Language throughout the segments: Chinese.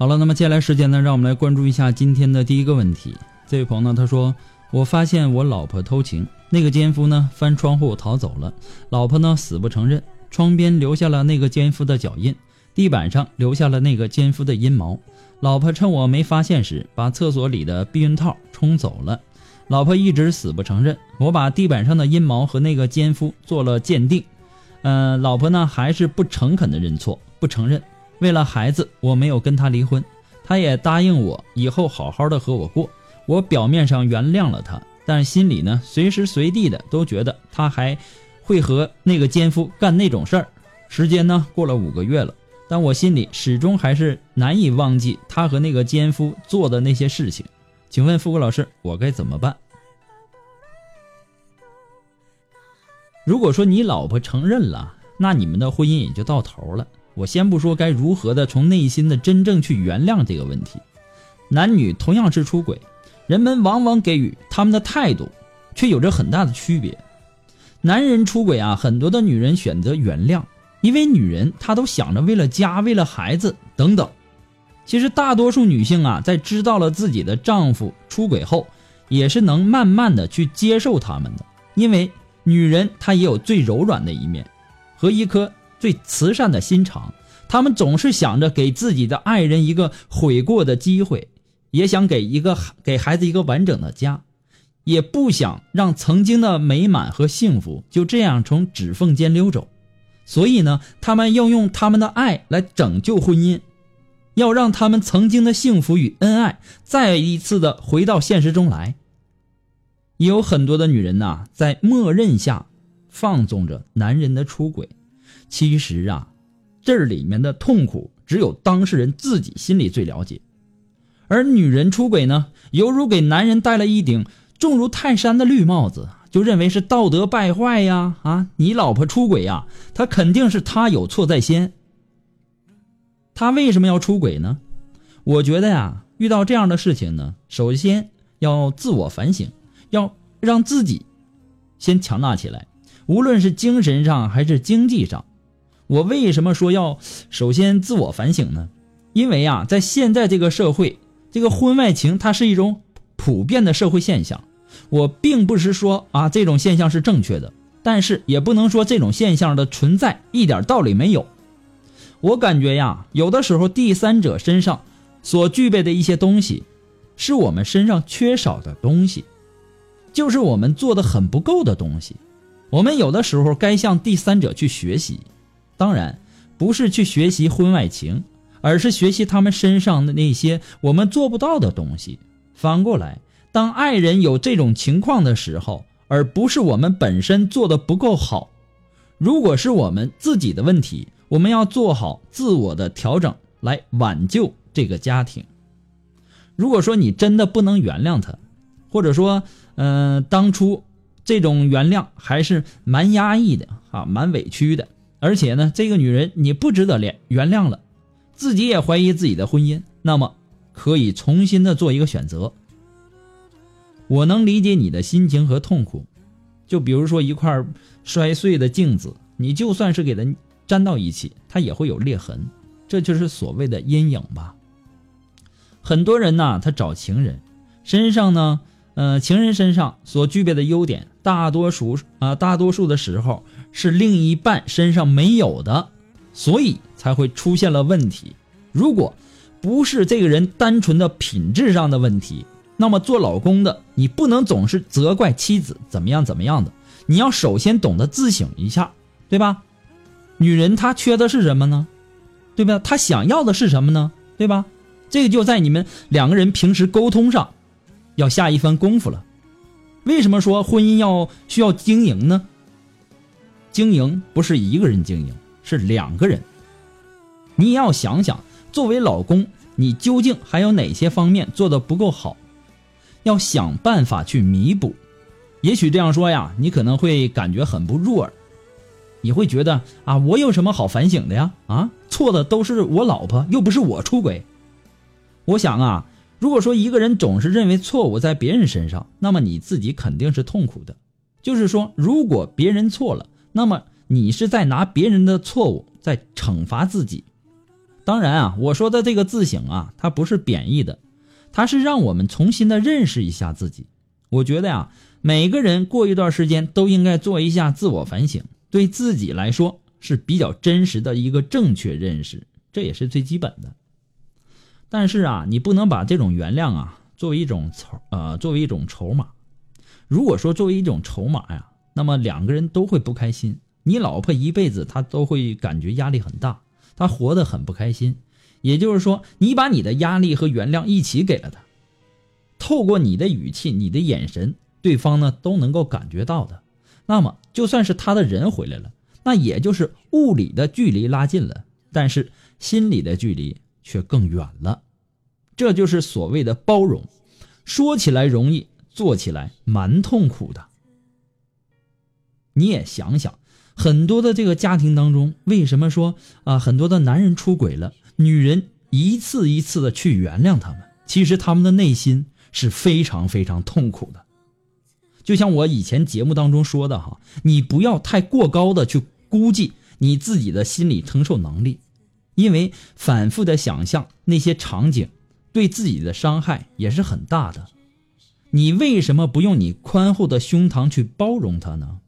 好了，那么接下来时间呢，让我们来关注一下今天的第一个问题。这位朋友呢，他说：“我发现我老婆偷情，那个奸夫呢翻窗户逃走了，老婆呢死不承认，窗边留下了那个奸夫的脚印，地板上留下了那个奸夫的阴毛。老婆趁我没发现时，把厕所里的避孕套冲走了。老婆一直死不承认，我把地板上的阴毛和那个奸夫做了鉴定，嗯，老婆呢还是不诚恳的认错，不承认。”为了孩子，我没有跟他离婚，他也答应我以后好好的和我过。我表面上原谅了他，但心里呢，随时随地的都觉得他还会和那个奸夫干那种事儿。时间呢过了五个月了，但我心里始终还是难以忘记他和那个奸夫做的那些事情。请问富贵老师，我该怎么办？如果说你老婆承认了，那你们的婚姻也就到头了。我先不说该如何的从内心的真正去原谅这个问题，男女同样是出轨，人们往往给予他们的态度却有着很大的区别。男人出轨啊，很多的女人选择原谅，因为女人她都想着为了家、为了孩子等等。其实大多数女性啊，在知道了自己的丈夫出轨后，也是能慢慢的去接受他们的，因为女人她也有最柔软的一面和一颗。最慈善的心肠，他们总是想着给自己的爱人一个悔过的机会，也想给一个给孩子一个完整的家，也不想让曾经的美满和幸福就这样从指缝间溜走。所以呢，他们要用他们的爱来拯救婚姻，要让他们曾经的幸福与恩爱再一次的回到现实中来。也有很多的女人呐，在默认下放纵着男人的出轨。其实啊，这里面的痛苦只有当事人自己心里最了解。而女人出轨呢，犹如给男人戴了一顶重如泰山的绿帽子，就认为是道德败坏呀！啊，你老婆出轨呀，他肯定是他有错在先。他为什么要出轨呢？我觉得呀，遇到这样的事情呢，首先要自我反省，要让自己先强大起来，无论是精神上还是经济上。我为什么说要首先自我反省呢？因为啊，在现在这个社会，这个婚外情它是一种普遍的社会现象。我并不是说啊这种现象是正确的，但是也不能说这种现象的存在一点道理没有。我感觉呀，有的时候第三者身上所具备的一些东西，是我们身上缺少的东西，就是我们做的很不够的东西。我们有的时候该向第三者去学习。当然，不是去学习婚外情，而是学习他们身上的那些我们做不到的东西。反过来，当爱人有这种情况的时候，而不是我们本身做的不够好。如果是我们自己的问题，我们要做好自我的调整，来挽救这个家庭。如果说你真的不能原谅他，或者说，嗯，当初这种原谅还是蛮压抑的啊，蛮委屈的，而且呢，这个女人你不值得原原谅了，自己也怀疑自己的婚姻，那么可以重新的做一个选择。我能理解你的心情和痛苦，就比如说一块摔碎的镜子，你就算是给它粘到一起，它也会有裂痕，这就是所谓的阴影吧。很多人呢，他找情人，身上呢，呃，情人身上所具备的优点，大多数啊，大多数的时候是另一半身上没有的，所以才会出现了问题。如果不是这个人单纯的品质上的问题。那么做老公的，你不能总是责怪妻子怎么样怎么样的，你要首先懂得自省一下，对吧？女人她缺的是什么呢？对吧？她想要的是什么呢？对吧？这个就在你们两个人平时沟通上，要下一番功夫了。为什么说婚姻要需要经营呢？经营不是一个人经营，是两个人。你也要想想，作为老公，你究竟还有哪些方面做的不够好？要想办法去弥补，也许这样说呀，你可能会感觉很不入耳，你会觉得啊，我有什么好反省的呀？啊，错的都是我老婆，又不是我出轨。我想啊，如果说一个人总是认为错误在别人身上，那么你自己肯定是痛苦的。就是说，如果别人错了，那么你是在拿别人的错误在惩罚自己。当然啊，我说的这个自省啊，它不是贬义的。它是让我们重新的认识一下自己。我觉得呀，每个人过一段时间都应该做一下自我反省，对自己来说是比较真实的一个正确认识，这也是最基本的。但是啊，你不能把这种原谅啊作为一种筹呃作为一种筹码。如果说作为一种筹码呀，那么两个人都会不开心。你老婆一辈子她都会感觉压力很大，她活得很不开心。也就是说，你把你的压力和原谅一起给了他，透过你的语气、你的眼神，对方呢都能够感觉到的。那么，就算是他的人回来了，那也就是物理的距离拉近了，但是心理的距离却更远了。这就是所谓的包容，说起来容易，做起来蛮痛苦的。你也想想，很多的这个家庭当中，为什么说啊，很多的男人出轨了？女人一次一次的去原谅他们，其实他们的内心是非常非常痛苦的。就像我以前节目当中说的哈，你不要太过高的去估计你自己的心理承受能力，因为反复的想象那些场景，对自己的伤害也是很大的。你为什么不用你宽厚的胸膛去包容他呢？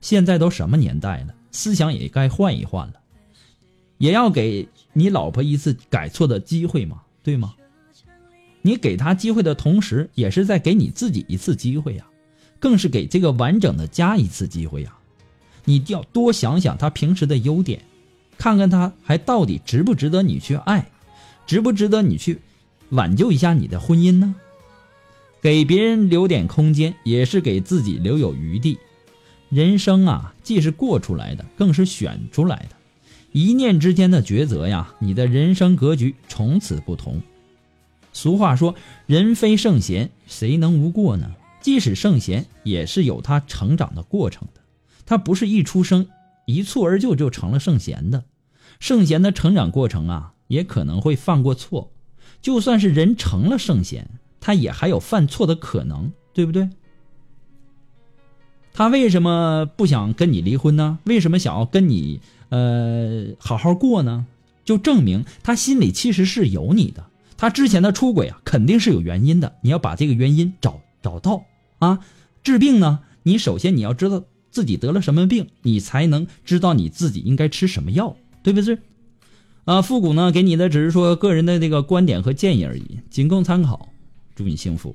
现在都什么年代了，思想也该换一换了。也要给你老婆一次改错的机会嘛，对吗？你给她机会的同时，也是在给你自己一次机会呀，更是给这个完整的家一次机会呀。你要多想想她平时的优点，看看他还到底值不值得你去爱，值不值得你去挽救一下你的婚姻呢？给别人留点空间，也是给自己留有余地。人生啊，既是过出来的，更是选出来的。一念之间的抉择呀，你的人生格局从此不同。俗话说：“人非圣贤，谁能无过呢？”即使圣贤，也是有他成长的过程的。他不是一出生一蹴而就就成了圣贤的。圣贤的成长过程啊，也可能会犯过错。就算是人成了圣贤，他也还有犯错的可能，对不对？他为什么不想跟你离婚呢？为什么想要跟你？呃，好好过呢，就证明他心里其实是有你的。他之前的出轨啊，肯定是有原因的。你要把这个原因找找到啊。治病呢，你首先你要知道自己得了什么病，你才能知道你自己应该吃什么药，对不对？啊，复古呢，给你的只是说个人的这个观点和建议而已，仅供参考。祝你幸福。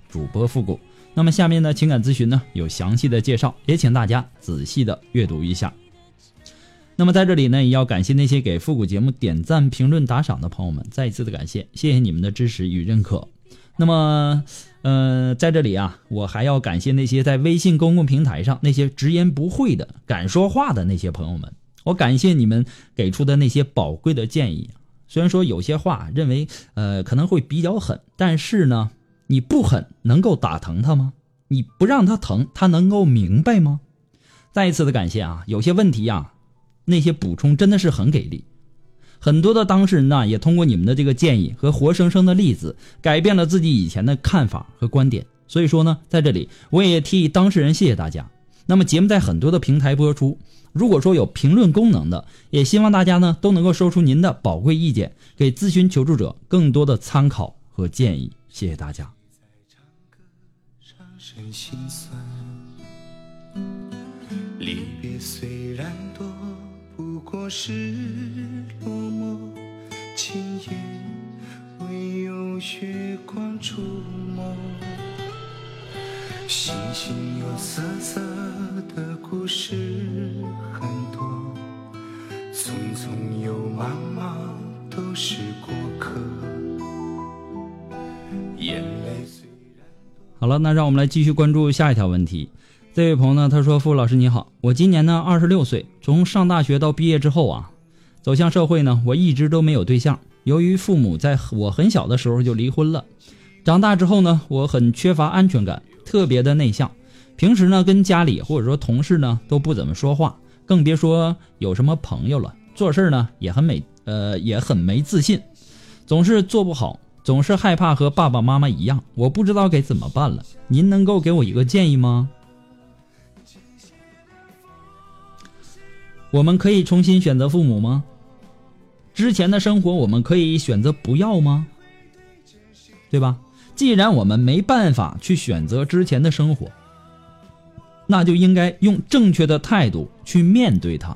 主播复古”。那么下面的，情感咨询呢有详细的介绍，也请大家仔细的阅读一下。那么在这里呢，也要感谢那些给复古节目点赞、评论、打赏的朋友们，再一次的感谢，谢谢你们的支持与认可。那么，呃，在这里啊，我还要感谢那些在微信公共平台上那些直言不讳的、敢说话的那些朋友们。我感谢你们给出的那些宝贵的建议。虽然说有些话认为，呃，可能会比较狠，但是呢，你不狠能够打疼他吗？你不让他疼，他能够明白吗？再一次的感谢啊！有些问题呀，那些补充真的是很给力。很多的当事人呢，也通过你们的这个建议和活生生的例子，改变了自己以前的看法和观点。所以说呢，在这里我也替当事人谢谢大家。那么节目在很多的平台播出。如果说有评论功能的，也希望大家呢都能够说出您的宝贵意见，给咨询求助者更多的参考和建议。谢谢大家。心酸离别虽然多，不过是落寞。今夜唯有月光触摸，星星有色色的故事很多。匆匆又忙忙，都是过客。眼泪了，那让我们来继续关注下一条问题。这位朋友呢，他说：“傅老师你好，我今年呢二十六岁，从上大学到毕业之后啊，走向社会呢，我一直都没有对象。由于父母在我很小的时候就离婚了，长大之后呢，我很缺乏安全感，特别的内向，平时呢跟家里或者说同事呢都不怎么说话。”更别说有什么朋友了，做事呢也很没呃也很没自信，总是做不好，总是害怕和爸爸妈妈一样，我不知道该怎么办了，您能够给我一个建议吗？我们可以重新选择父母吗？之前的生活我们可以选择不要吗？对吧？既然我们没办法去选择之前的生活。那就应该用正确的态度去面对它。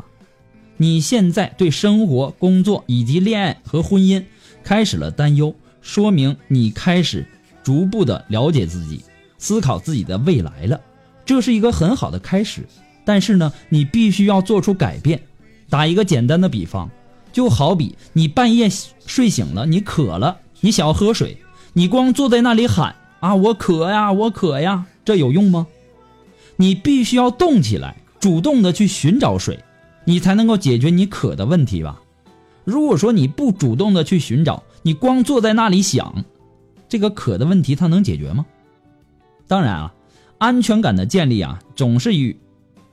你现在对生活、工作以及恋爱和婚姻开始了担忧，说明你开始逐步的了解自己，思考自己的未来了。这是一个很好的开始。但是呢，你必须要做出改变。打一个简单的比方，就好比你半夜睡醒了，你渴了，你想要喝水，你光坐在那里喊啊，我渴呀，我渴呀，这有用吗？你必须要动起来，主动的去寻找水，你才能够解决你渴的问题吧。如果说你不主动的去寻找，你光坐在那里想，这个渴的问题它能解决吗？当然啊，安全感的建立啊，总是与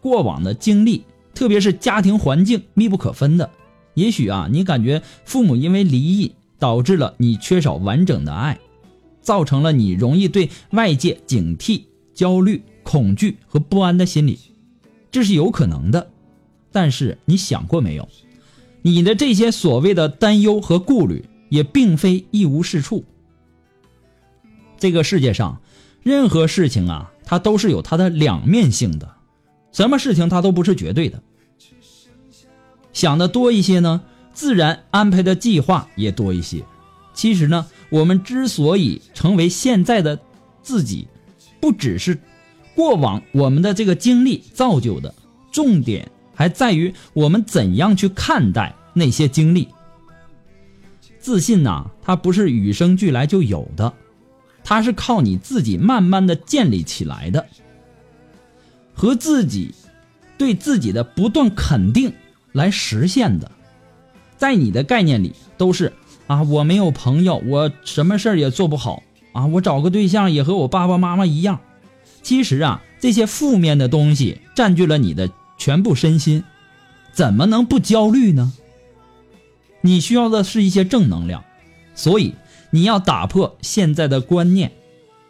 过往的经历，特别是家庭环境密不可分的。也许啊，你感觉父母因为离异导致了你缺少完整的爱，造成了你容易对外界警惕、焦虑。恐惧和不安的心理，这是有可能的。但是你想过没有，你的这些所谓的担忧和顾虑，也并非一无是处。这个世界上，任何事情啊，它都是有它的两面性的，什么事情它都不是绝对的。想的多一些呢，自然安排的计划也多一些。其实呢，我们之所以成为现在的自己，不只是。过往我们的这个经历造就的，重点还在于我们怎样去看待那些经历。自信呐，它不是与生俱来就有的，它是靠你自己慢慢的建立起来的，和自己对自己的不断肯定来实现的。在你的概念里，都是啊，我没有朋友，我什么事儿也做不好啊，我找个对象也和我爸爸妈妈一样。其实啊，这些负面的东西占据了你的全部身心，怎么能不焦虑呢？你需要的是一些正能量，所以你要打破现在的观念，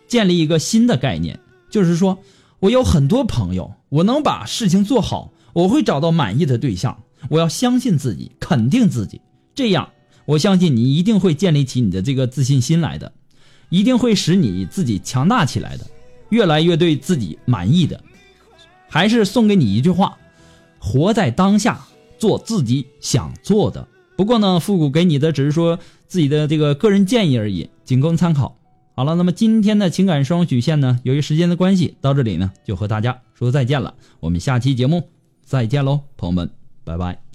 建立一个新的概念，就是说我有很多朋友，我能把事情做好，我会找到满意的对象。我要相信自己，肯定自己，这样我相信你一定会建立起你的这个自信心来的，一定会使你自己强大起来的，越来越对自己满意的。还是送给你一句话：活在当下，做自己想做的。不过呢，复古给你的只是说自己的这个个人建议而已，仅供参考。好了，那么今天的情感双曲线呢，由于时间的关系，到这里呢就和大家说再见了。我们下期节目再见喽，朋友们，拜拜。